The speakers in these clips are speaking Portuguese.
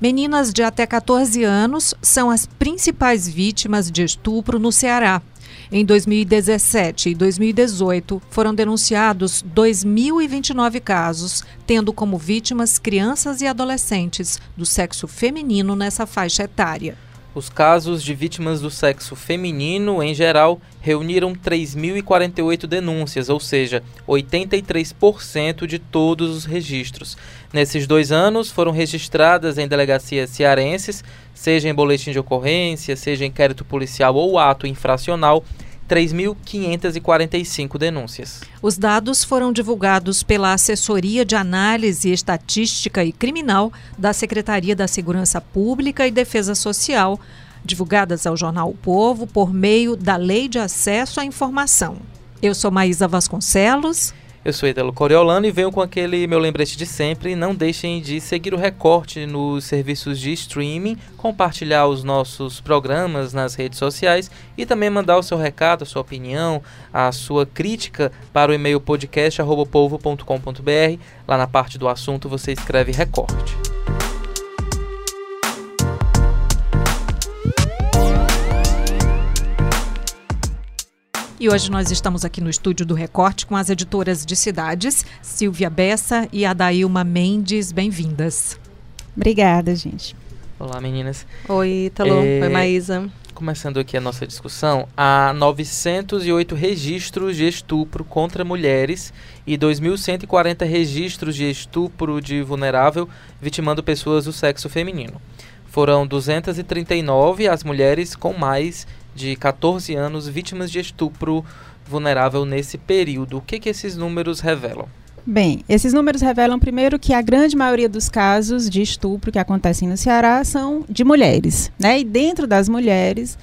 Meninas de até 14 anos são as principais vítimas de estupro no Ceará. Em 2017 e 2018, foram denunciados 2.029 casos, tendo como vítimas crianças e adolescentes do sexo feminino nessa faixa etária. Os casos de vítimas do sexo feminino, em geral, reuniram 3.048 denúncias, ou seja, 83% de todos os registros. Nesses dois anos, foram registradas em delegacias cearenses, seja em boletim de ocorrência, seja em inquérito policial ou ato infracional, 3.545 denúncias. Os dados foram divulgados pela Assessoria de Análise Estatística e Criminal da Secretaria da Segurança Pública e Defesa Social, divulgadas ao jornal o Povo por meio da Lei de Acesso à Informação. Eu sou Maísa Vasconcelos. Eu sou Italo Coriolano e venho com aquele meu lembrete de sempre. Não deixem de seguir o Recorte nos serviços de streaming, compartilhar os nossos programas nas redes sociais e também mandar o seu recado, a sua opinião, a sua crítica para o e-mail podcast.povo.com.br. Lá na parte do assunto você escreve Recorte. E hoje nós estamos aqui no estúdio do Recorte com as editoras de cidades, Silvia Bessa e Adailma Mendes. Bem-vindas. Obrigada, gente. Olá, meninas. Oi, Talô. É... Oi, Maísa. Começando aqui a nossa discussão, há 908 registros de estupro contra mulheres e 2.140 registros de estupro de vulnerável vitimando pessoas do sexo feminino. Foram 239 as mulheres com mais de 14 anos vítimas de estupro vulnerável nesse período. O que, que esses números revelam? Bem, esses números revelam primeiro que a grande maioria dos casos de estupro que acontecem no Ceará são de mulheres, né? E dentro das mulheres,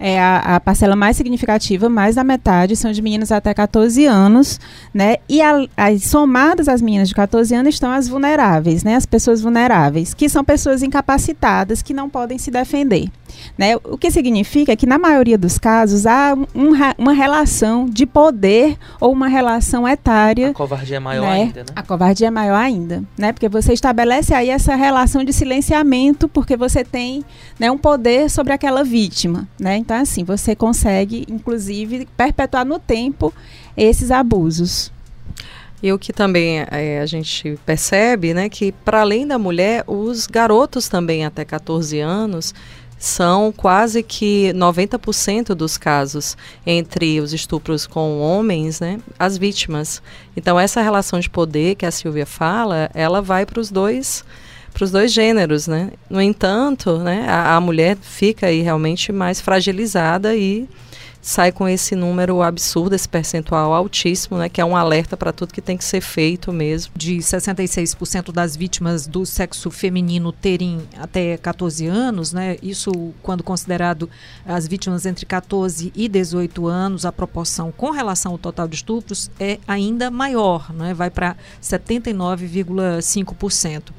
é a, a, parcela mais significativa, mais da metade, são de meninas até 14 anos, né? E a, as, somadas às meninas de 14 anos estão as vulneráveis, né? As pessoas vulneráveis, que são pessoas incapacitadas que não podem se defender. Né? O que significa que, na maioria dos casos, há um, uma relação de poder ou uma relação etária. A covardia é maior né? ainda, né? A covardia é maior ainda, né? Porque você estabelece aí essa relação de silenciamento, porque você tem né, um poder sobre aquela vítima, né? Então, assim, você consegue, inclusive, perpetuar no tempo esses abusos. E o que também é, a gente percebe, né, que para além da mulher, os garotos também até 14 anos são quase que 90% dos casos entre os estupros com homens, né, as vítimas. Então essa relação de poder que a Silvia fala, ela vai para os dois para os dois gêneros, né? No entanto, né, a, a mulher fica aí realmente mais fragilizada e sai com esse número absurdo, esse percentual altíssimo, né, que é um alerta para tudo que tem que ser feito mesmo. De 66% das vítimas do sexo feminino terem até 14 anos, né, isso quando considerado as vítimas entre 14 e 18 anos, a proporção com relação ao total de estupros é ainda maior, né, vai para 79,5%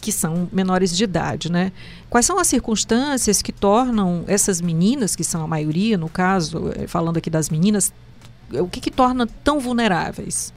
que são menores de idade, né? Quais são as circunstâncias que tornam essas meninas, que são a maioria, no caso, eh, falando aqui das meninas, o que, que torna tão vulneráveis?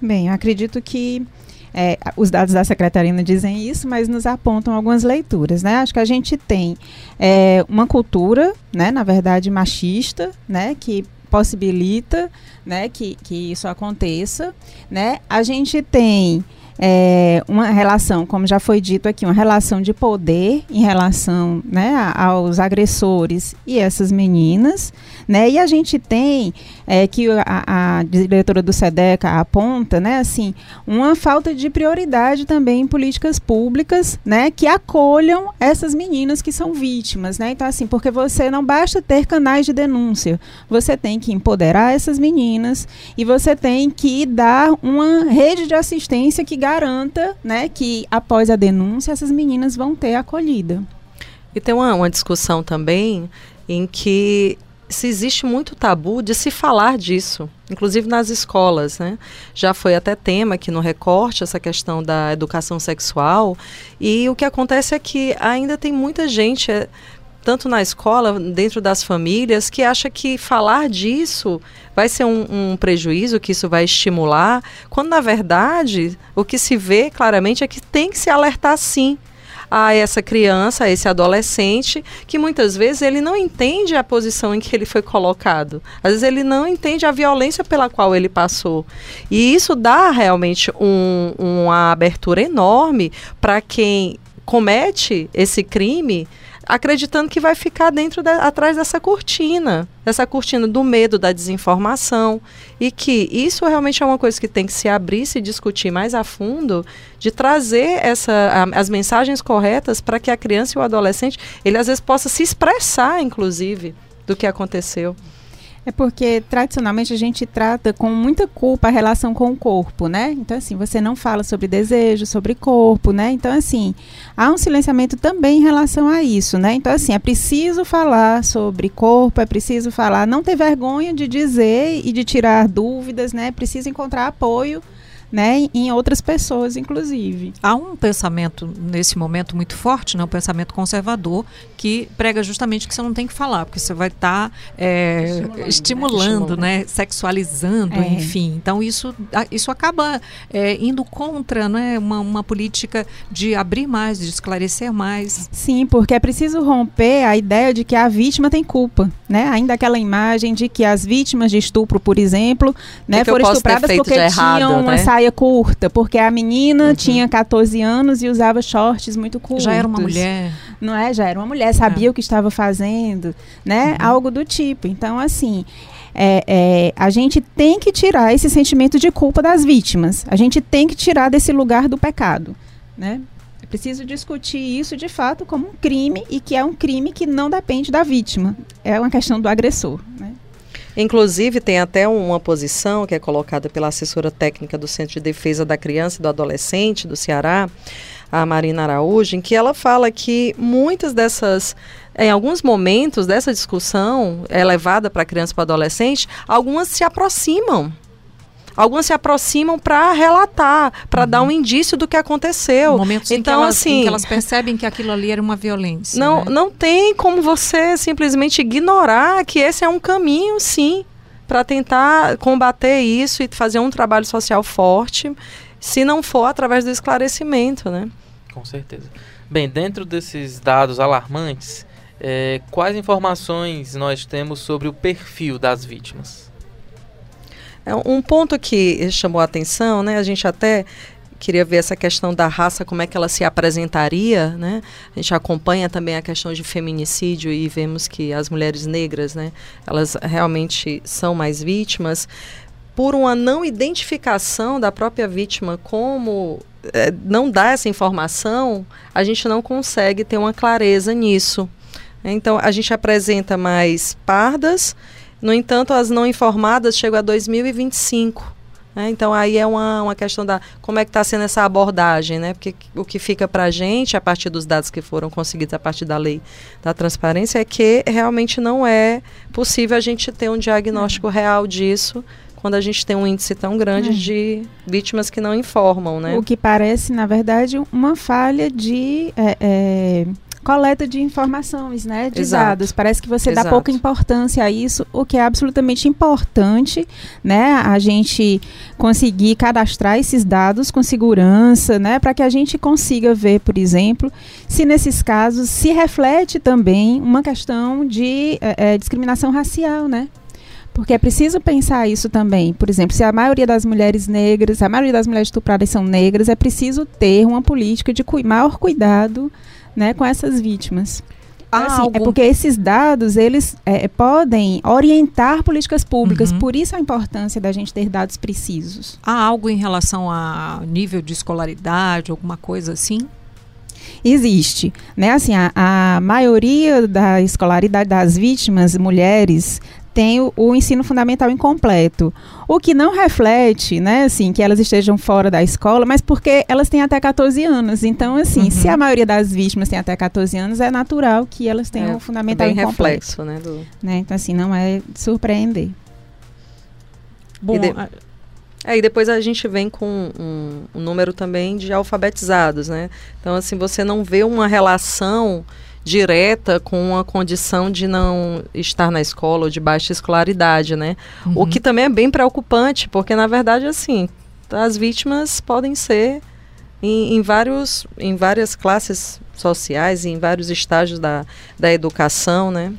Bem, eu acredito que é, os dados da Secretaria dizem isso, mas nos apontam algumas leituras, né? Acho que a gente tem é, uma cultura, né, na verdade, machista, né, que possibilita, né, que, que isso aconteça, né? A gente tem é, uma relação, como já foi dito aqui, uma relação de poder em relação né, aos agressores e essas meninas. Né? E a gente tem é, que a, a, diretora do SEDECA aponta, né, assim, uma falta de prioridade também em políticas públicas, né, que acolham essas meninas que são vítimas, né? Então, assim, porque você não basta ter canais de denúncia, você tem que empoderar essas meninas e você tem que dar uma rede de assistência que garanta, né, que após a denúncia essas meninas vão ter acolhida. E tem uma, uma discussão também em que se existe muito tabu de se falar disso, inclusive nas escolas, né? Já foi até tema aqui no recorte essa questão da educação sexual e o que acontece é que ainda tem muita gente é, tanto na escola, dentro das famílias, que acha que falar disso vai ser um, um, prejuízo, que isso vai estimular, quando na verdade o que se vê claramente é que tem que se alertar sim a essa criança, a esse adolescente, que muitas vezes ele não entende a posição em que ele foi colocado. Às vezes ele não entende a violência pela qual ele passou. E isso dá realmente um, uma abertura enorme para quem comete esse crime acreditando que vai ficar dentro de, atrás dessa cortina, dessa cortina do medo, da desinformação, e que isso realmente é uma coisa que tem que se abrir, se discutir mais a fundo, de trazer essa, a, as mensagens corretas para que a criança e o adolescente, ele às vezes possa se expressar, inclusive, do que aconteceu. É porque tradicionalmente a gente trata com muita culpa a relação com o corpo, né? Então, assim, você não fala sobre desejo, sobre corpo, né? Então, assim, há um silenciamento também em relação a isso, né? Então, assim, é preciso falar sobre corpo, é preciso falar, não ter vergonha de dizer e de tirar dúvidas, né? É preciso encontrar apoio né, em outras pessoas, inclusive. Há um pensamento nesse momento muito forte, né, um pensamento conservador, que prega justamente que você não tem que falar, porque você vai estar tá, é, estimulando, estimulando né? né? sexualizando, é. enfim. Então isso, isso acaba é, indo contra né, uma, uma política de abrir mais, de esclarecer mais. Sim, porque é preciso romper a ideia de que a vítima tem culpa, né? Ainda aquela imagem de que as vítimas de estupro, por exemplo, né, que foram estupradas porque tinham uma né? Saia curta, porque a menina uhum. tinha 14 anos e usava shorts muito curtos. Já era uma mulher. Não é? Já era uma mulher, sabia é. o que estava fazendo, né? Uhum. Algo do tipo. Então, assim, é, é, a gente tem que tirar esse sentimento de culpa das vítimas. A gente tem que tirar desse lugar do pecado, né? É preciso discutir isso de fato como um crime e que é um crime que não depende da vítima. É uma questão do agressor, né? Inclusive, tem até uma posição que é colocada pela assessora técnica do Centro de Defesa da Criança e do Adolescente do Ceará, a Marina Araújo, em que ela fala que muitas dessas em alguns momentos dessa discussão é levada para criança e para adolescente, algumas se aproximam algumas se aproximam para relatar, para uhum. dar um indício do que aconteceu. Momentos então, em que, elas, assim, em que elas percebem que aquilo ali era uma violência. Não, né? não tem como você simplesmente ignorar que esse é um caminho, sim, para tentar combater isso e fazer um trabalho social forte, se não for através do esclarecimento, né? Com certeza. Bem, dentro desses dados alarmantes, é, quais informações nós temos sobre o perfil das vítimas? É um ponto que chamou a atenção, né? A gente até queria ver essa questão da raça, como é que ela se apresentaria, né? A gente acompanha também a questão de feminicídio e vemos que as mulheres negras, né, elas realmente são mais vítimas por uma não identificação da própria vítima como é, não dá essa informação, a gente não consegue ter uma clareza nisso. Então a gente apresenta mais pardas no entanto, as não informadas chegam a 2025. Né? Então, aí é uma, uma questão da como é que está sendo essa abordagem, né? Porque o que fica para a gente, a partir dos dados que foram conseguidos a partir da lei da transparência, é que realmente não é possível a gente ter um diagnóstico real disso quando a gente tem um índice tão grande de vítimas que não informam, né? O que parece, na verdade, uma falha de... É, é coleta de informações, né, de Exato. dados. Parece que você Exato. dá pouca importância a isso, o que é absolutamente importante, né, a gente conseguir cadastrar esses dados com segurança, né, para que a gente consiga ver, por exemplo, se nesses casos se reflete também uma questão de é, é, discriminação racial, né? Porque é preciso pensar isso também. Por exemplo, se a maioria das mulheres negras, a maioria das mulheres estupradas são negras, é preciso ter uma política de maior cuidado né, com essas vítimas. Então, assim, algum... É porque esses dados eles é, podem orientar políticas públicas, uhum. por isso a importância da gente ter dados precisos. Há algo em relação a nível de escolaridade, alguma coisa assim? Existe, né? Assim, a, a maioria da escolaridade das vítimas, mulheres, tem o, o, ensino fundamental incompleto. O que não reflete, né, assim, que elas estejam fora da escola, mas porque elas têm até 14 anos. Então, assim, uhum. se a maioria das vítimas tem até 14 anos, é natural que elas tenham é, o fundamental bem incompleto. reflexo, né, do... né? Então, assim, não é de surpreender. Bom, e, de... é, depois a gente vem com um, um número também de alfabetizados, né? Então, assim, você não vê uma relação direta com a condição de não estar na escola ou de baixa escolaridade, né? Uhum. O que também é bem preocupante, porque na verdade assim, as vítimas podem ser em, em, vários, em várias classes sociais, em vários estágios da, da educação, né?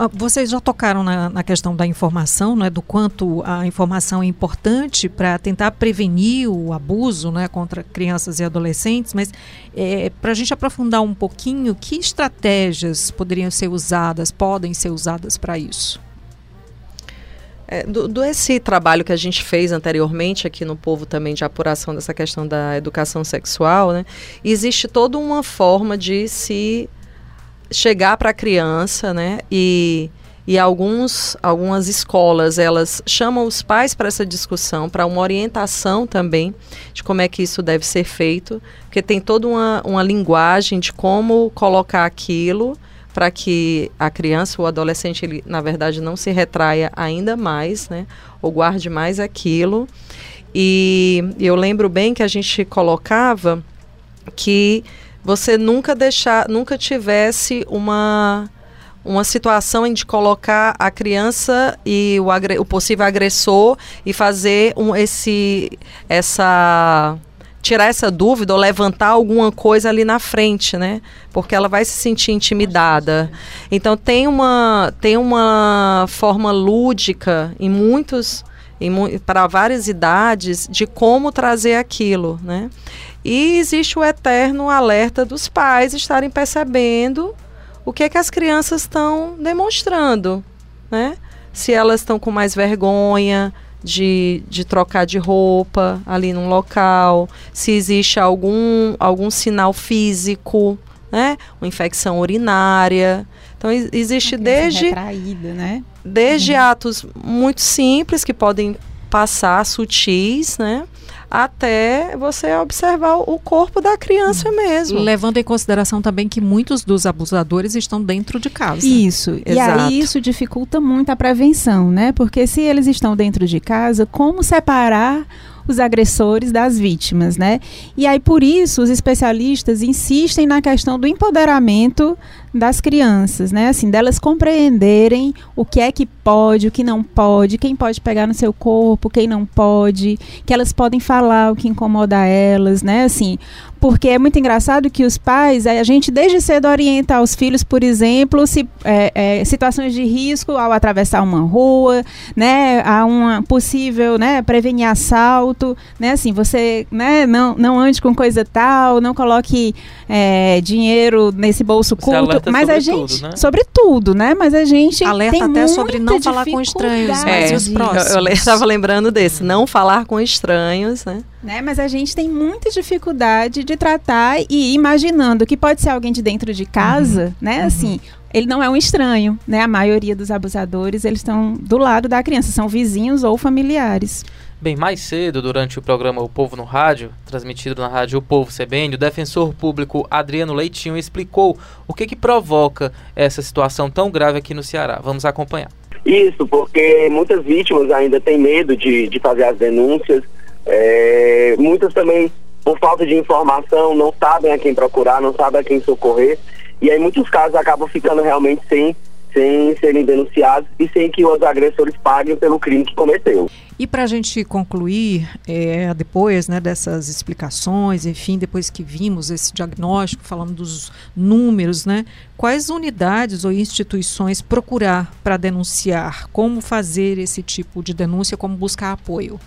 Ah, vocês já tocaram na, na, questão da informação, né, do quanto a informação é importante para tentar prevenir o abuso né, contra crianças e adolescentes, mas é, para a gente aprofundar um pouquinho, que estratégias poderiam ser usadas, podem ser usadas para isso? É, do, do, esse trabalho que a gente fez anteriormente aqui no povo também de apuração dessa questão da educação sexual, né, existe toda uma forma de se chegar para a criança, né? E, e alguns, algumas escolas elas chamam os pais para essa discussão, para uma orientação também de como é que isso deve ser feito, porque tem toda uma, uma linguagem de como colocar aquilo para que a criança o adolescente, ele, na verdade, não se retraia ainda mais, né? Ou guarde mais aquilo. E eu lembro bem que a gente colocava que você nunca deixar, nunca tivesse uma uma situação em de colocar a criança e o, agre, o possível agressor e fazer um, esse essa tirar essa dúvida ou levantar alguma coisa ali na frente, né? Porque ela vai se sentir intimidada. Então tem uma tem uma forma lúdica em muitos para várias idades de como trazer aquilo, né? E existe o eterno alerta dos pais estarem percebendo o que é que as crianças estão demonstrando, né? Se elas estão com mais vergonha de, de trocar de roupa ali num local, se existe algum, algum sinal físico, né? Uma infecção urinária. Então existe desde retraída, né? Desde uhum. atos muito simples que podem passar sutis, né? até você observar o corpo da criança mesmo. Levando em consideração também que muitos dos abusadores estão dentro de casa. Isso. Exato. E aí isso dificulta muito a prevenção, né? Porque se eles estão dentro de casa, como separar os agressores das vítimas, né? E aí por isso os especialistas insistem na questão do empoderamento das crianças, né? Assim, delas compreenderem o que é que pode, o que não pode, quem pode pegar no seu corpo, quem não pode, que elas podem falar o que incomoda elas, né? Assim, porque é muito engraçado que os pais, a gente desde cedo orienta os filhos, por exemplo, se, é, é, situações de risco ao atravessar uma rua, né, a uma possível, né, prevenir assalto, né, assim, você, né, não, não ande com coisa tal, não coloque é, dinheiro nesse bolso curto, mas a gente, tudo, né? sobre tudo, né, mas a gente alerta até sobre não falar com estranhos, mas é, os próximos. Eu estava lembrando desse, não falar com estranhos, né. Né? Mas a gente tem muita dificuldade de tratar e imaginando que pode ser alguém de dentro de casa, uhum. né? Uhum. Assim, ele não é um estranho, né? A maioria dos abusadores, eles estão do lado da criança, são vizinhos ou familiares. Bem, mais cedo, durante o programa O Povo no Rádio, transmitido na rádio O Povo CBN, o defensor público Adriano Leitinho explicou o que, que provoca essa situação tão grave aqui no Ceará. Vamos acompanhar. Isso, porque muitas vítimas ainda têm medo de, de fazer as denúncias, é, muitas também, por falta de informação, não sabem a quem procurar, não sabem a quem socorrer. E aí, muitos casos acabam ficando realmente sem, sem serem denunciados e sem que os agressores paguem pelo crime que cometeu. E para a gente concluir, é, depois né, dessas explicações, enfim, depois que vimos esse diagnóstico, falando dos números, né, quais unidades ou instituições procurar para denunciar? Como fazer esse tipo de denúncia? Como buscar apoio?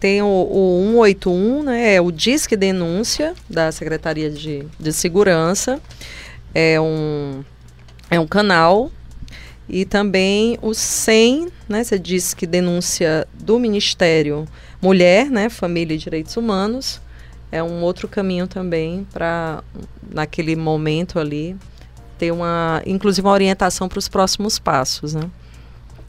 tem o, o 181, né, é o Disque Denúncia da Secretaria de, de Segurança, é um, é um canal, e também o 100, né, você disse que denúncia do Ministério Mulher, né, Família e Direitos Humanos, é um outro caminho também para, naquele momento ali, ter uma, inclusive uma orientação para os próximos passos, né.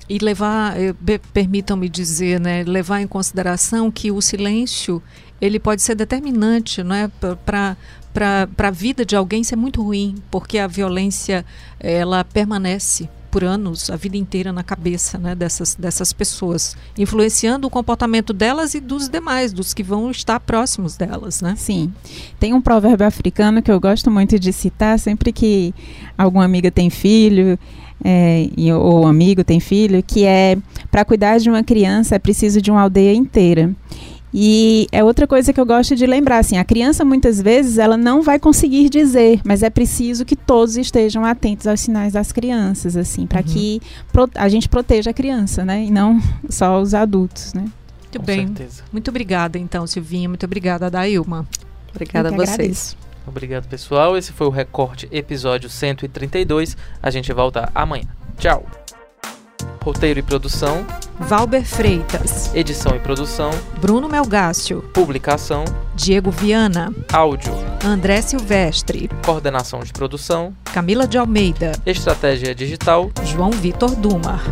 E levar, eh, permitam-me dizer, né, levar em consideração que o silêncio ele pode ser determinante não é, para para a vida de alguém isso é muito ruim, porque a violência ela permanece por anos, a vida inteira na cabeça né, dessas, dessas pessoas, influenciando o comportamento delas e dos demais, dos que vão estar próximos delas. Né? Sim. Tem um provérbio africano que eu gosto muito de citar sempre que alguma amiga tem filho é, ou amigo tem filho, que é para cuidar de uma criança é preciso de uma aldeia inteira. E é outra coisa que eu gosto de lembrar, assim, a criança muitas vezes ela não vai conseguir dizer, mas é preciso que todos estejam atentos aos sinais das crianças, assim, para Uhum. que a gente proteja a criança, né? E não só os adultos, né? Muito Com bem. certeza. Muito obrigada, então, Silvinha. Muito obrigada, Dailma. Obrigada a vocês. agradeço. Obrigado, pessoal. Esse foi o Recorte episódio 132. A gente volta amanhã. Tchau. Roteiro e produção, Valber Freitas, edição e produção, Bruno Melgácio, publicação, Diego Viana, áudio, André Silvestre, coordenação de produção, Camila de Almeida, estratégia digital, João Vitor Dumar.